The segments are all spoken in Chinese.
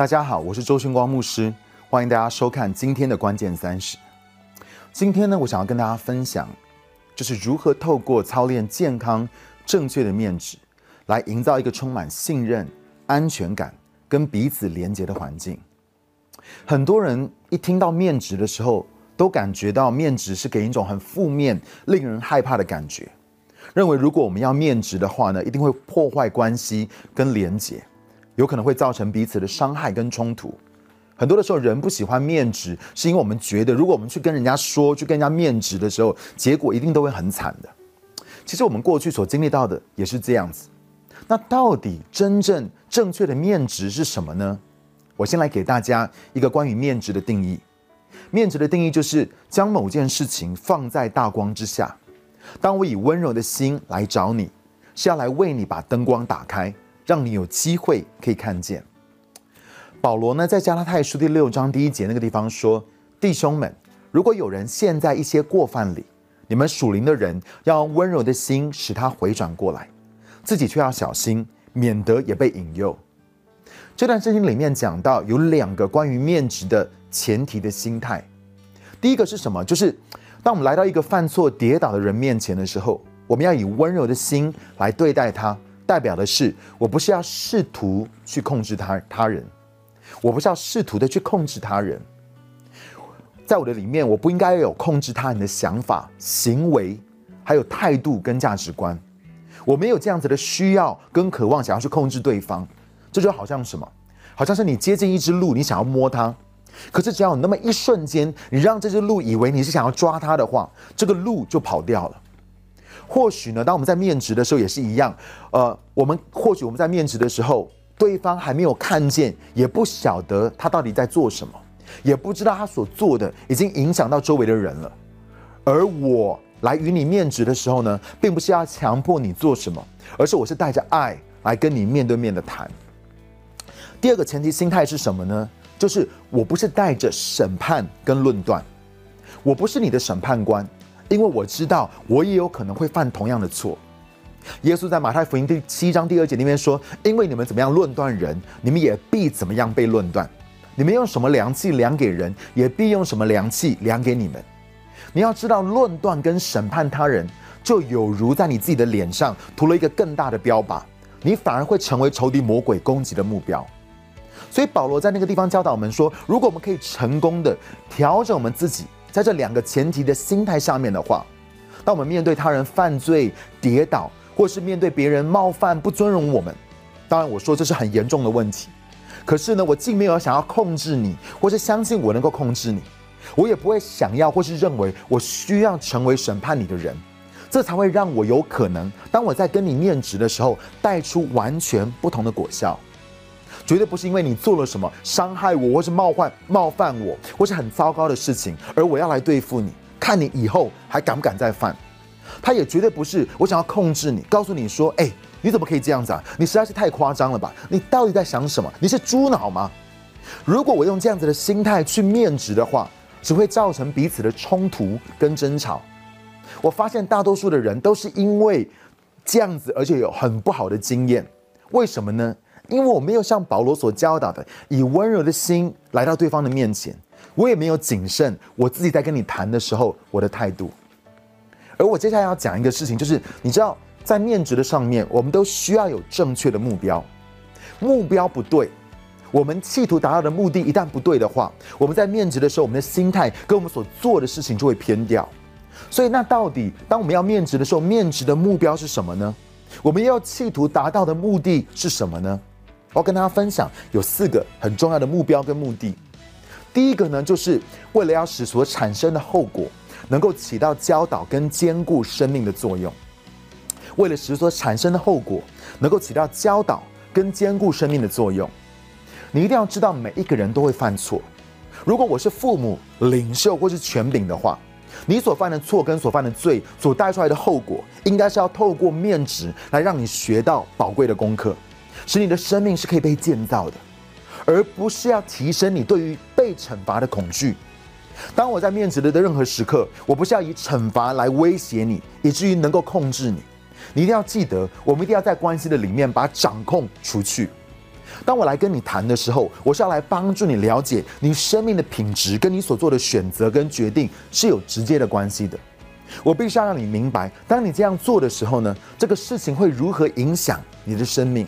大家好，我是周勋光牧师，欢迎大家收看今天的关键三十。今天呢，我想要跟大家分享，就是如何透过操练健康、正确的面质，来营造一个充满信任、安全感跟彼此连接的环境。很多人一听到面值的时候，都感觉到面值是给人一种很负面、令人害怕的感觉，认为如果我们要面值的话呢，一定会破坏关系跟连结。有可能会造成彼此的伤害跟冲突。很多的时候，人不喜欢面直，是因为我们觉得，如果我们去跟人家说，去跟人家面直的时候，结果一定都会很惨的。其实我们过去所经历到的也是这样子。那到底真正正确的面直是什么呢？我先来给大家一个关于面直的定义。面直的定义就是将某件事情放在大光之下。当我以温柔的心来找你，是要来为你把灯光打开。让你有机会可以看见。保罗呢，在加拉太书第六章第一节那个地方说：“弟兄们，如果有人陷在一些过犯里，你们属灵的人要温柔的心使他回转过来，自己却要小心，免得也被引诱。”这段圣经里面讲到有两个关于面值的前提的心态。第一个是什么？就是当我们来到一个犯错跌倒的人面前的时候，我们要以温柔的心来对待他。代表的是，我不是要试图去控制他他人，我不是要试图的去控制他人，在我的里面，我不应该有控制他人的想法、行为，还有态度跟价值观。我没有这样子的需要跟渴望，想要去控制对方。这就好像什么？好像是你接近一只鹿，你想要摸它，可是只要有那么一瞬间，你让这只鹿以为你是想要抓它的话，这个鹿就跑掉了。或许呢，当我们在面值的时候也是一样，呃，我们或许我们在面值的时候，对方还没有看见，也不晓得他到底在做什么，也不知道他所做的已经影响到周围的人了。而我来与你面值的时候呢，并不是要强迫你做什么，而是我是带着爱来跟你面对面的谈。第二个前提心态是什么呢？就是我不是带着审判跟论断，我不是你的审判官。因为我知道，我也有可能会犯同样的错。耶稣在马太福音第七章第二节里面说：“因为你们怎么样论断人，你们也必怎么样被论断；你们用什么量器量给人，也必用什么量器量给你们。”你要知道，论断跟审判他人，就有如在你自己的脸上涂了一个更大的标靶，你反而会成为仇敌魔鬼攻击的目标。所以保罗在那个地方教导我们说：，如果我们可以成功的调整我们自己。在这两个前提的心态上面的话，当我们面对他人犯罪、跌倒，或是面对别人冒犯、不尊荣我们，当然我说这是很严重的问题。可是呢，我既没有想要控制你，或是相信我能够控制你，我也不会想要或是认为我需要成为审判你的人，这才会让我有可能，当我在跟你面值的时候，带出完全不同的果效。绝对不是因为你做了什么伤害我，或是冒犯冒犯我，或是很糟糕的事情，而我要来对付你，看你以后还敢不敢再犯。他也绝对不是我想要控制你，告诉你说，哎，你怎么可以这样子啊？你实在是太夸张了吧？你到底在想什么？你是猪脑吗？如果我用这样子的心态去面值的话，只会造成彼此的冲突跟争吵。我发现大多数的人都是因为这样子，而且有很不好的经验。为什么呢？因为我没有像保罗所教导的，以温柔的心来到对方的面前，我也没有谨慎我自己在跟你谈的时候我的态度。而我接下来要讲一个事情，就是你知道，在面值的上面，我们都需要有正确的目标。目标不对，我们企图达到的目的一旦不对的话，我们在面值的时候，我们的心态跟我们所做的事情就会偏掉。所以，那到底当我们要面值的时候，面值的目标是什么呢？我们要企图达到的目的是什么呢？我要跟大家分享有四个很重要的目标跟目的。第一个呢，就是为了要使所产生的后果能够起到教导跟兼顾生命的作用。为了使所产生的后果能够起到教导跟兼顾生命的作用，你一定要知道每一个人都会犯错。如果我是父母、领袖或是权柄的话，你所犯的错跟所犯的罪所带出来的后果，应该是要透过面值来让你学到宝贵的功课。使你的生命是可以被建造的，而不是要提升你对于被惩罚的恐惧。当我在面子的任何时刻，我不是要以惩罚来威胁你，以至于能够控制你。你一定要记得，我们一定要在关系的里面把掌控除去。当我来跟你谈的时候，我是要来帮助你了解你生命的品质跟你所做的选择跟决定是有直接的关系的。我必须要让你明白，当你这样做的时候呢，这个事情会如何影响你的生命。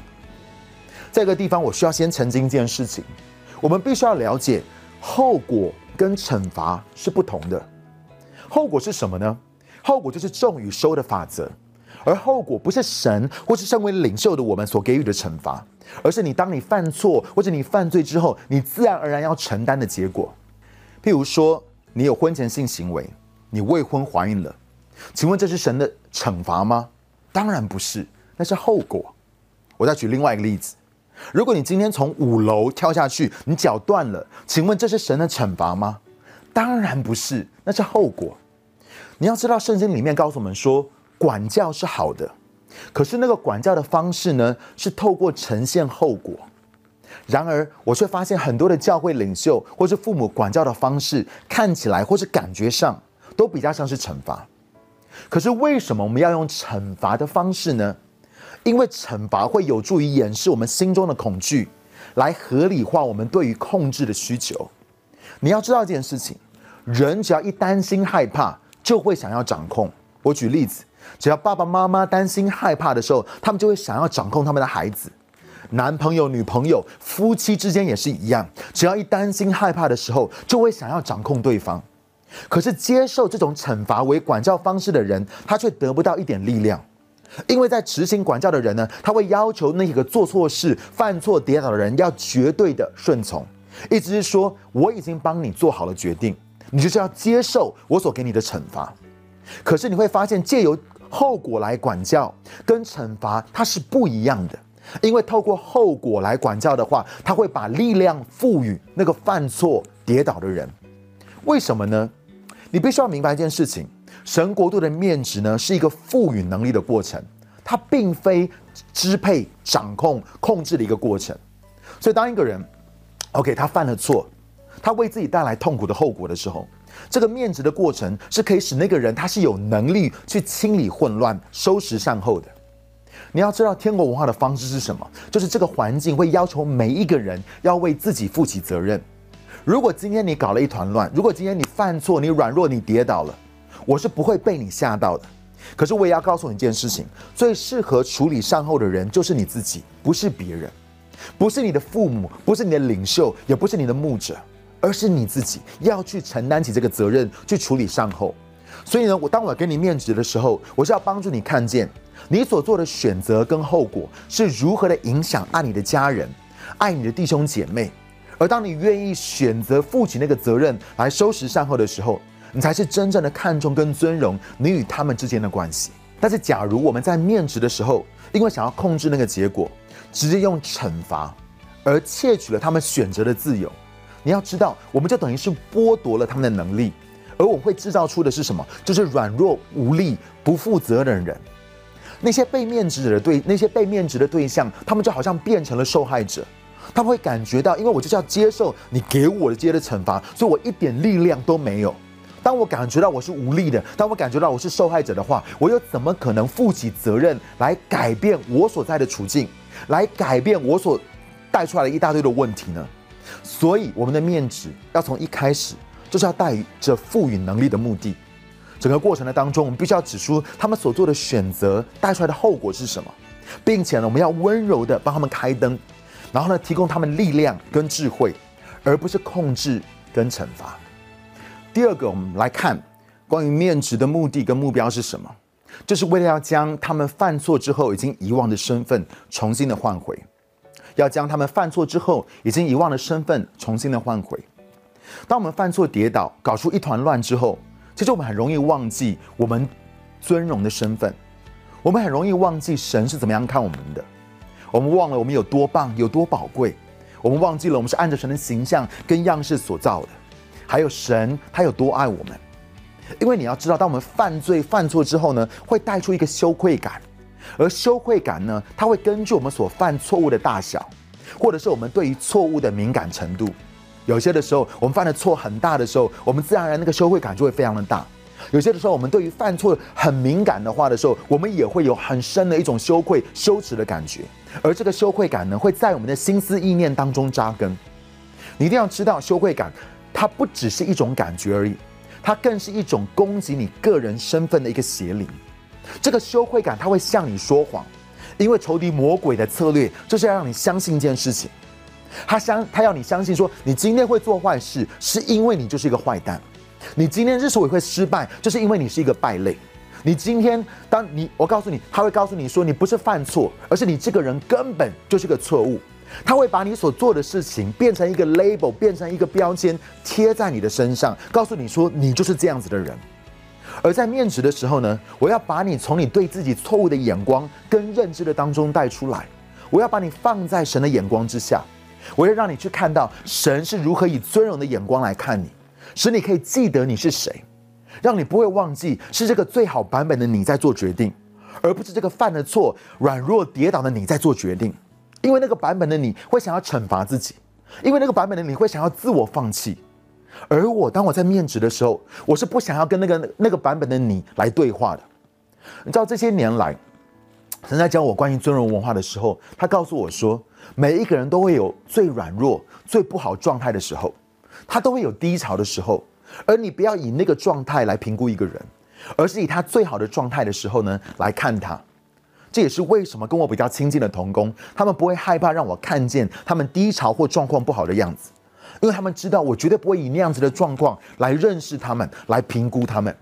这个地方，我需要先澄清一件事情：我们必须要了解后果跟惩罚是不同的。后果是什么呢？后果就是种与收的法则，而后果不是神或是身为领袖的我们所给予的惩罚，而是你当你犯错或者你犯罪之后，你自然而然要承担的结果。譬如说，你有婚前性行为。你未婚怀孕了，请问这是神的惩罚吗？当然不是，那是后果。我再举另外一个例子：如果你今天从五楼跳下去，你脚断了，请问这是神的惩罚吗？当然不是，那是后果。你要知道，圣经里面告诉我们说，管教是好的，可是那个管教的方式呢，是透过呈现后果。然而，我却发现很多的教会领袖或是父母管教的方式，看起来或是感觉上。都比较像是惩罚，可是为什么我们要用惩罚的方式呢？因为惩罚会有助于掩饰我们心中的恐惧，来合理化我们对于控制的需求。你要知道一件事情：人只要一担心害怕，就会想要掌控。我举例子，只要爸爸妈妈担心害怕的时候，他们就会想要掌控他们的孩子；男朋友、女朋友、夫妻之间也是一样，只要一担心害怕的时候，就会想要掌控对方。可是接受这种惩罚为管教方式的人，他却得不到一点力量，因为在执行管教的人呢，他会要求那个做错事、犯错、跌倒的人要绝对的顺从，意思是说我已经帮你做好了决定，你就是要接受我所给你的惩罚。可是你会发现，借由后果来管教跟惩罚它是不一样的，因为透过后果来管教的话，他会把力量赋予那个犯错、跌倒的人。为什么呢？你必须要明白一件事情：神国度的面值呢，是一个赋予能力的过程，它并非支配、掌控、控制的一个过程。所以，当一个人，OK，他犯了错，他为自己带来痛苦的后果的时候，这个面值的过程是可以使那个人他是有能力去清理混乱、收拾善后的。你要知道，天国文化的方式是什么？就是这个环境会要求每一个人要为自己负起责任。如果今天你搞了一团乱，如果今天你犯错、你软弱、你跌倒了，我是不会被你吓到的。可是我也要告诉你一件事情：最适合处理善后的人就是你自己，不是别人，不是你的父母，不是你的领袖，也不是你的牧者，而是你自己要去承担起这个责任，去处理善后。所以呢，我当我给你面子的时候，我是要帮助你看见你所做的选择跟后果是如何的影响爱你的家人、爱你的弟兄姐妹。而当你愿意选择负起那个责任来收拾善后的时候，你才是真正的看重跟尊荣你与他们之间的关系。但是，假如我们在面值的时候，因为想要控制那个结果，直接用惩罚，而窃取了他们选择的自由，你要知道，我们就等于是剥夺了他们的能力，而我会制造出的是什么？就是软弱无力、不负责任的人。那些被面值的对，那些被面值的对象，他们就好像变成了受害者。他们会感觉到，因为我就是要接受你给我的这些的惩罚，所以我一点力量都没有。当我感觉到我是无力的，当我感觉到我是受害者的话，我又怎么可能负起责任来改变我所在的处境，来改变我所带出来的一大堆的问题呢？所以，我们的面子要从一开始就是要带着赋予能力的目的。整个过程的当中，我们必须要指出他们所做的选择带出来的后果是什么，并且呢，我们要温柔的帮他们开灯。然后呢，提供他们力量跟智慧，而不是控制跟惩罚。第二个，我们来看关于面值的目的跟目标是什么？就是为了要将他们犯错之后已经遗忘的身份重新的换回，要将他们犯错之后已经遗忘的身份重新的换回。当我们犯错跌倒，搞出一团乱之后，其实我们很容易忘记我们尊荣的身份，我们很容易忘记神是怎么样看我们的。我们忘了我们有多棒，有多宝贵。我们忘记了我们是按着神的形象跟样式所造的，还有神他有多爱我们。因为你要知道，当我们犯罪犯错之后呢，会带出一个羞愧感，而羞愧感呢，它会根据我们所犯错误的大小，或者是我们对于错误的敏感程度。有些的时候，我们犯的错很大的时候，我们自然而然那个羞愧感就会非常的大。有些的时候，我们对于犯错很敏感的话的时候，我们也会有很深的一种羞愧、羞耻的感觉。而这个羞愧感呢，会在我们的心思意念当中扎根。你一定要知道，羞愧感它不只是一种感觉而已，它更是一种攻击你个人身份的一个邪灵。这个羞愧感，它会向你说谎，因为仇敌魔鬼的策略就是要让你相信一件事情，他相他要你相信说，你今天会做坏事，是因为你就是一个坏蛋。你今天之所以会失败，就是因为你是一个败类。你今天，当你我告诉你，他会告诉你说，你不是犯错，而是你这个人根本就是个错误。他会把你所做的事情变成一个 label，变成一个标签，贴在你的身上，告诉你说你就是这样子的人。而在面值的时候呢，我要把你从你对自己错误的眼光跟认知的当中带出来，我要把你放在神的眼光之下，我要让你去看到神是如何以尊荣的眼光来看你。使你可以记得你是谁，让你不会忘记是这个最好版本的你在做决定，而不是这个犯了错、软弱跌倒的你在做决定。因为那个版本的你会想要惩罚自己，因为那个版本的你会想要自我放弃。而我当我在面值的时候，我是不想要跟那个那个版本的你来对话的。你知道这些年来，神在教我关于尊荣文化的时候，他告诉我说，每一个人都会有最软弱、最不好状态的时候。他都会有低潮的时候，而你不要以那个状态来评估一个人，而是以他最好的状态的时候呢来看他。这也是为什么跟我比较亲近的童工，他们不会害怕让我看见他们低潮或状况不好的样子，因为他们知道我绝对不会以那样子的状况来认识他们，来评估他们。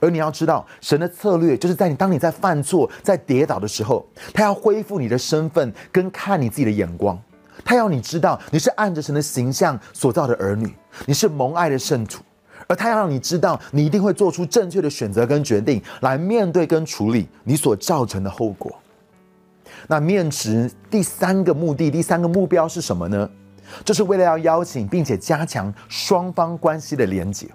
而你要知道，神的策略就是在你当你在犯错、在跌倒的时候，他要恢复你的身份跟看你自己的眼光。他要你知道，你是按着神的形象所造的儿女，你是蒙爱的圣徒，而他要让你知道，你一定会做出正确的选择跟决定，来面对跟处理你所造成的后果。那面值第三个目的，第三个目标是什么呢？就是为了要邀请并且加强双方关系的连结。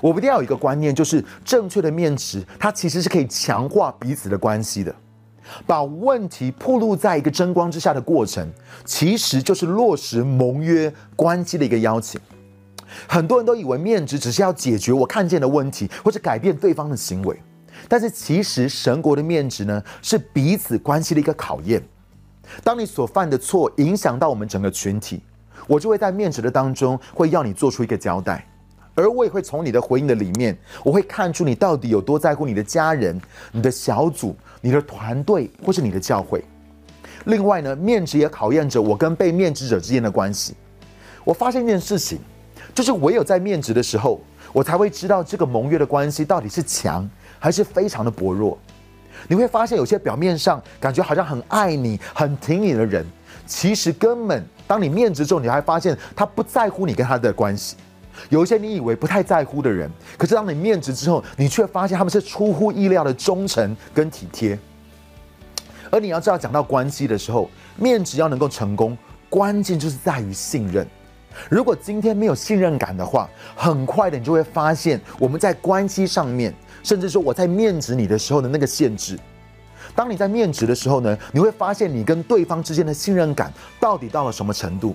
我们一定要有一个观念，就是正确的面值，它其实是可以强化彼此的关系的。把问题暴露在一个争光之下的过程，其实就是落实盟约关系的一个邀请。很多人都以为面值只是要解决我看见的问题，或者改变对方的行为，但是其实神国的面值呢，是彼此关系的一个考验。当你所犯的错影响到我们整个群体，我就会在面值的当中会要你做出一个交代。而我也会从你的回应的里面，我会看出你到底有多在乎你的家人、你的小组、你的团队或是你的教会。另外呢，面值也考验着我跟被面值者之间的关系。我发现一件事情，就是唯有在面值的时候，我才会知道这个盟约的关系到底是强还是非常的薄弱。你会发现，有些表面上感觉好像很爱你、很挺你的人，其实根本当你面值之后，你还发现他不在乎你跟他的关系。有一些你以为不太在乎的人，可是当你面值之后，你却发现他们是出乎意料的忠诚跟体贴。而你要知道，讲到关系的时候，面值要能够成功，关键就是在于信任。如果今天没有信任感的话，很快的你就会发现我们在关系上面，甚至说我在面值你的时候的那个限制。当你在面值的时候呢，你会发现你跟对方之间的信任感到底到了什么程度。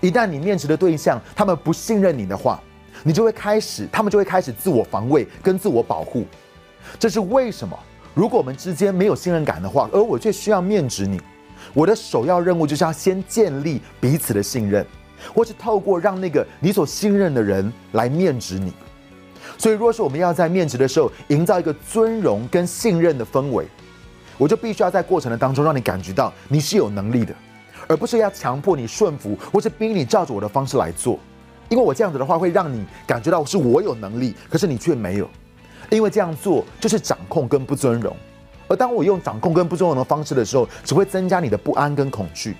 一旦你面值的对象他们不信任你的话，你就会开始，他们就会开始自我防卫跟自我保护。这是为什么？如果我们之间没有信任感的话，而我却需要面值你，我的首要任务就是要先建立彼此的信任，或是透过让那个你所信任的人来面值你。所以，若是我们要在面值的时候营造一个尊荣跟信任的氛围，我就必须要在过程的当中让你感觉到你是有能力的。而不是要强迫你顺服，或是逼你照着我的方式来做，因为我这样子的话会让你感觉到是我有能力，可是你却没有，因为这样做就是掌控跟不尊荣。而当我用掌控跟不尊荣的方式的时候，只会增加你的不安跟恐惧，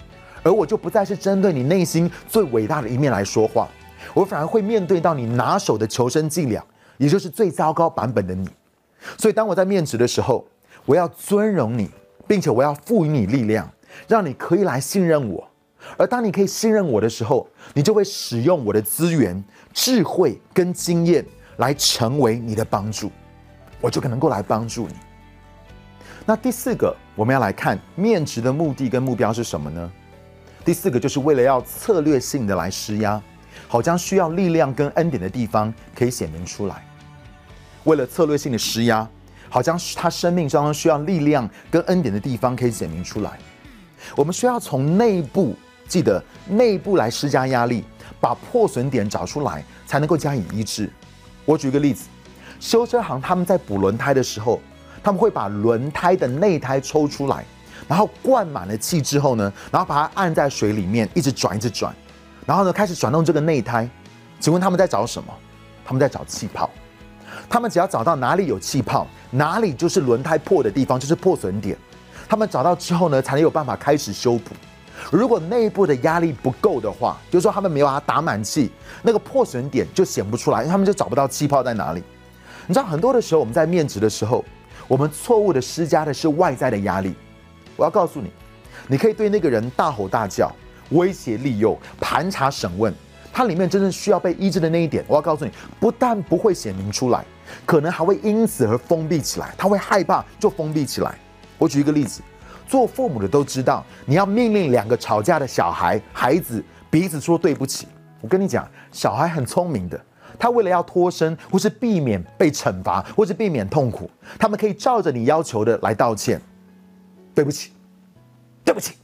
而我就不再是针对你内心最伟大的一面来说话，我反而会面对到你拿手的求生伎俩，也就是最糟糕版本的你。所以当我在面值的时候，我要尊荣你，并且我要赋予你力量。让你可以来信任我，而当你可以信任我的时候，你就会使用我的资源、智慧跟经验来成为你的帮助，我就可能够来帮助你。那第四个，我们要来看面值的目的跟目标是什么呢？第四个就是为了要策略性的来施压，好将需要力量跟恩典的地方可以显明出来。为了策略性的施压，好像他生命当中需要力量跟恩典的地方可以显明出来。我们需要从内部记得内部来施加压力，把破损点找出来，才能够加以医治。我举一个例子，修车行他们在补轮胎的时候，他们会把轮胎的内胎抽出来，然后灌满了气之后呢，然后把它按在水里面，一直转，一直转，然后呢开始转动这个内胎。请问他们在找什么？他们在找气泡。他们只要找到哪里有气泡，哪里就是轮胎破的地方，就是破损点。他们找到之后呢，才能有办法开始修补。如果内部的压力不够的话，就是说他们没有把它打满气，那个破损点就显不出来，因为他们就找不到气泡在哪里。你知道很多的时候，我们在面值的时候，我们错误的施加的是外在的压力。我要告诉你，你可以对那个人大吼大叫、威胁利诱、盘查审问。它里面真正需要被医治的那一点，我要告诉你，不但不会显明出来，可能还会因此而封闭起来。他会害怕，就封闭起来。我举一个例子，做父母的都知道，你要命令两个吵架的小孩孩子彼此说对不起。我跟你讲，小孩很聪明的，他为了要脱身，或是避免被惩罚，或是避免痛苦，他们可以照着你要求的来道歉。对不起，对不起。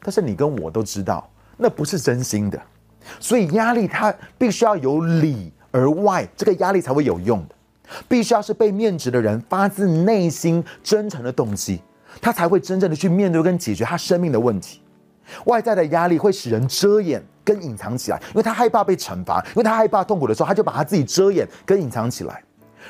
但是你跟我都知道，那不是真心的。所以压力它必须要由里而外，这个压力才会有用的。必须要是被面值的人发自内心真诚的动机，他才会真正的去面对跟解决他生命的问题。外在的压力会使人遮掩跟隐藏起来，因为他害怕被惩罚，因为他害怕痛苦的时候，他就把他自己遮掩跟隐藏起来。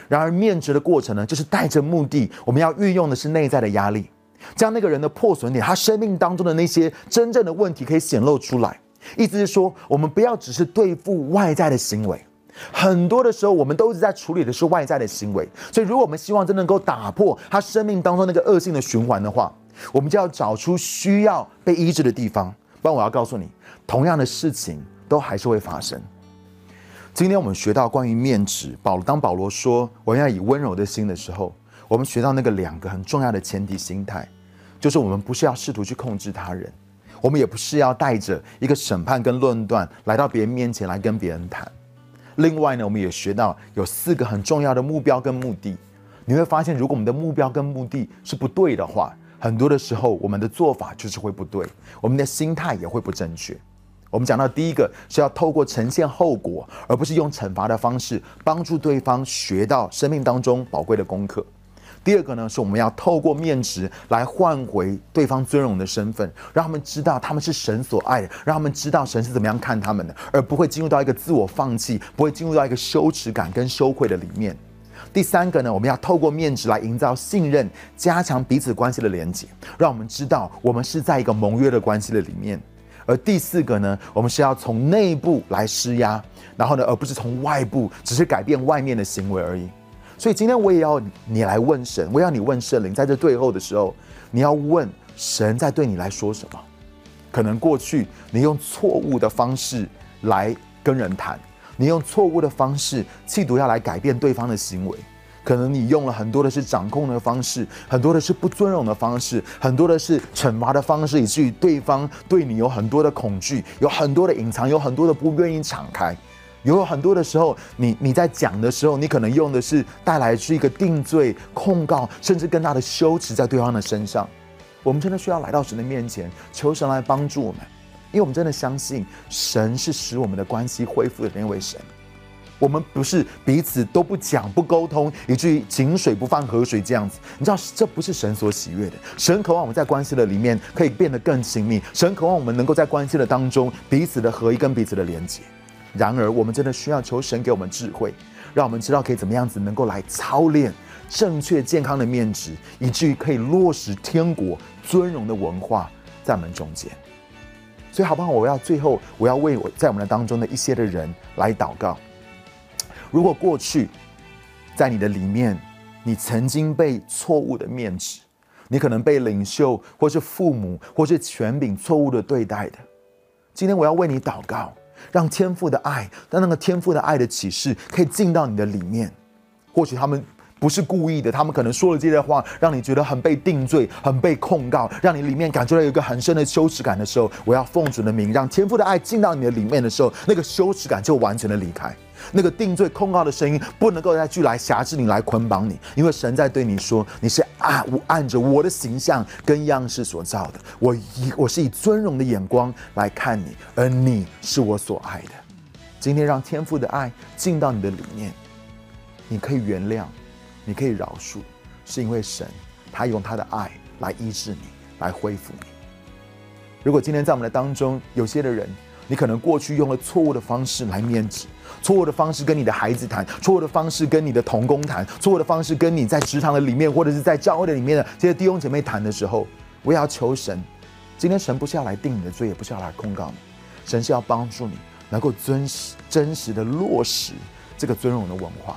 然而面值的过程呢，就是带着目的，我们要运用的是内在的压力，将那个人的破损点，他生命当中的那些真正的问题可以显露出来。意思是说，我们不要只是对付外在的行为，很多的时候我们都一直在处理的是外在的行为。所以，如果我们希望真能够打破他生命当中那个恶性的循环的话，我们就要找出需要被医治的地方。不然，我要告诉你，同样的事情都还是会发生。今天我们学到关于面纸，保当保罗说我要以温柔的心的时候，我们学到那个两个很重要的前提心态，就是我们不是要试图去控制他人。我们也不是要带着一个审判跟论断来到别人面前来跟别人谈。另外呢，我们也学到有四个很重要的目标跟目的。你会发现，如果我们的目标跟目的是不对的话，很多的时候我们的做法就是会不对，我们的心态也会不正确。我们讲到第一个是要透过呈现后果，而不是用惩罚的方式帮助对方学到生命当中宝贵的功课。第二个呢，是我们要透过面值来换回对方尊荣的身份，让他们知道他们是神所爱的，让他们知道神是怎么样看他们的，而不会进入到一个自我放弃，不会进入到一个羞耻感跟羞愧的里面。第三个呢，我们要透过面值来营造信任，加强彼此关系的连接，让我们知道我们是在一个盟约的关系的里面。而第四个呢，我们是要从内部来施压，然后呢，而不是从外部，只是改变外面的行为而已。所以今天我也要你来问神，我要你问圣灵，在这最后的时候，你要问神在对你来说什么？可能过去你用错误的方式来跟人谈，你用错误的方式企图要来改变对方的行为，可能你用了很多的是掌控的方式，很多的是不尊荣的方式，很多的是惩罚的方式，以至于对方对你有很多的恐惧，有很多的隐藏，有很多的不愿意敞开。有很多的时候，你你在讲的时候，你可能用的是带来是一个定罪、控告，甚至更大的羞耻在对方的身上。我们真的需要来到神的面前，求神来帮助我们，因为我们真的相信神是使我们的关系恢复的那位神。我们不是彼此都不讲、不沟通，以至于井水不犯河水这样子。你知道，这不是神所喜悦的。神渴望我们在关系的里面可以变得更亲密，神渴望我们能够在关系的当中彼此的合一跟彼此的连接。然而，我们真的需要求神给我们智慧，让我们知道可以怎么样子能够来操练正确健康的面值，以至于可以落实天国尊荣的文化在我们中间。所以，好不好？我要最后，我要为我在我们的当中的一些的人来祷告。如果过去在你的里面，你曾经被错误的面值，你可能被领袖或是父母或是权柄错误的对待的，今天我要为你祷告。让天赋的爱，让那个天赋的爱的启示可以进到你的里面。或许他们不是故意的，他们可能说了这些话，让你觉得很被定罪、很被控告，让你里面感觉到有一个很深的羞耻感的时候，我要奉主的名，让天赋的爱进到你的里面的时候，那个羞耻感就完全的离开，那个定罪控告的声音不能够再去来辖制你、来捆绑你，因为神在对你说，你是按我按着我的形象跟样式所造的，我以我是以尊荣的眼光来看你，而你是我所爱的。今天让天父的爱进到你的里面，你可以原谅。你可以饶恕，是因为神他用他的爱来医治你，来恢复你。如果今天在我们的当中有些的人，你可能过去用了错误的方式来面子，错误的方式跟你的孩子谈，错误的方式跟你的同工谈，错误的方式跟你在职场的里面或者是在教会的里面的这些弟兄姐妹谈的时候，我也要求神，今天神不是要来定你的罪，也不是要来控告你，神是要帮助你能够真实真实的落实这个尊荣的文化。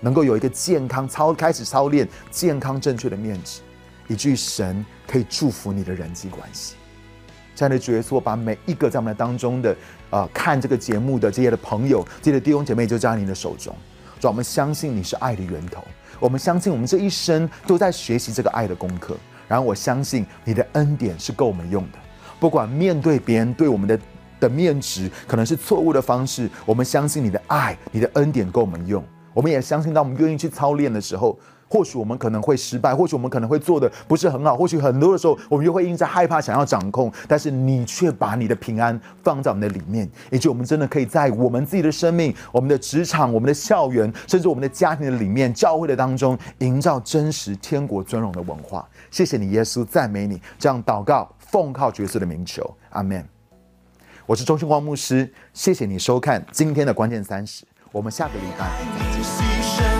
能够有一个健康操，开始操练健康正确的面子，以至于神可以祝福你的人际关系。这样的角色，把每一个在我们当中的呃看这个节目的这些的朋友、这些的弟兄姐妹，就交在你的手中。主，我们相信你是爱的源头，我们相信我们这一生都在学习这个爱的功课。然后我相信你的恩典是够我们用的，不管面对别人对我们的的面值可能是错误的方式，我们相信你的爱、你的恩典够我们用。我们也相信，当我们愿意去操练的时候，或许我们可能会失败，或许我们可能会做的不是很好，或许很多的时候我们又会因着害怕想要掌控，但是你却把你的平安放在我们的里面，以及我们真的可以在我们自己的生命、我们的职场、我们的校园，甚至我们的家庭的里面、教会的当中，营造真实天国尊荣的文化。谢谢你，耶稣，赞美你。这样祷告，奉靠角色的名求，阿门。我是钟兴光牧师，谢谢你收看今天的关键三十。我们下个礼拜。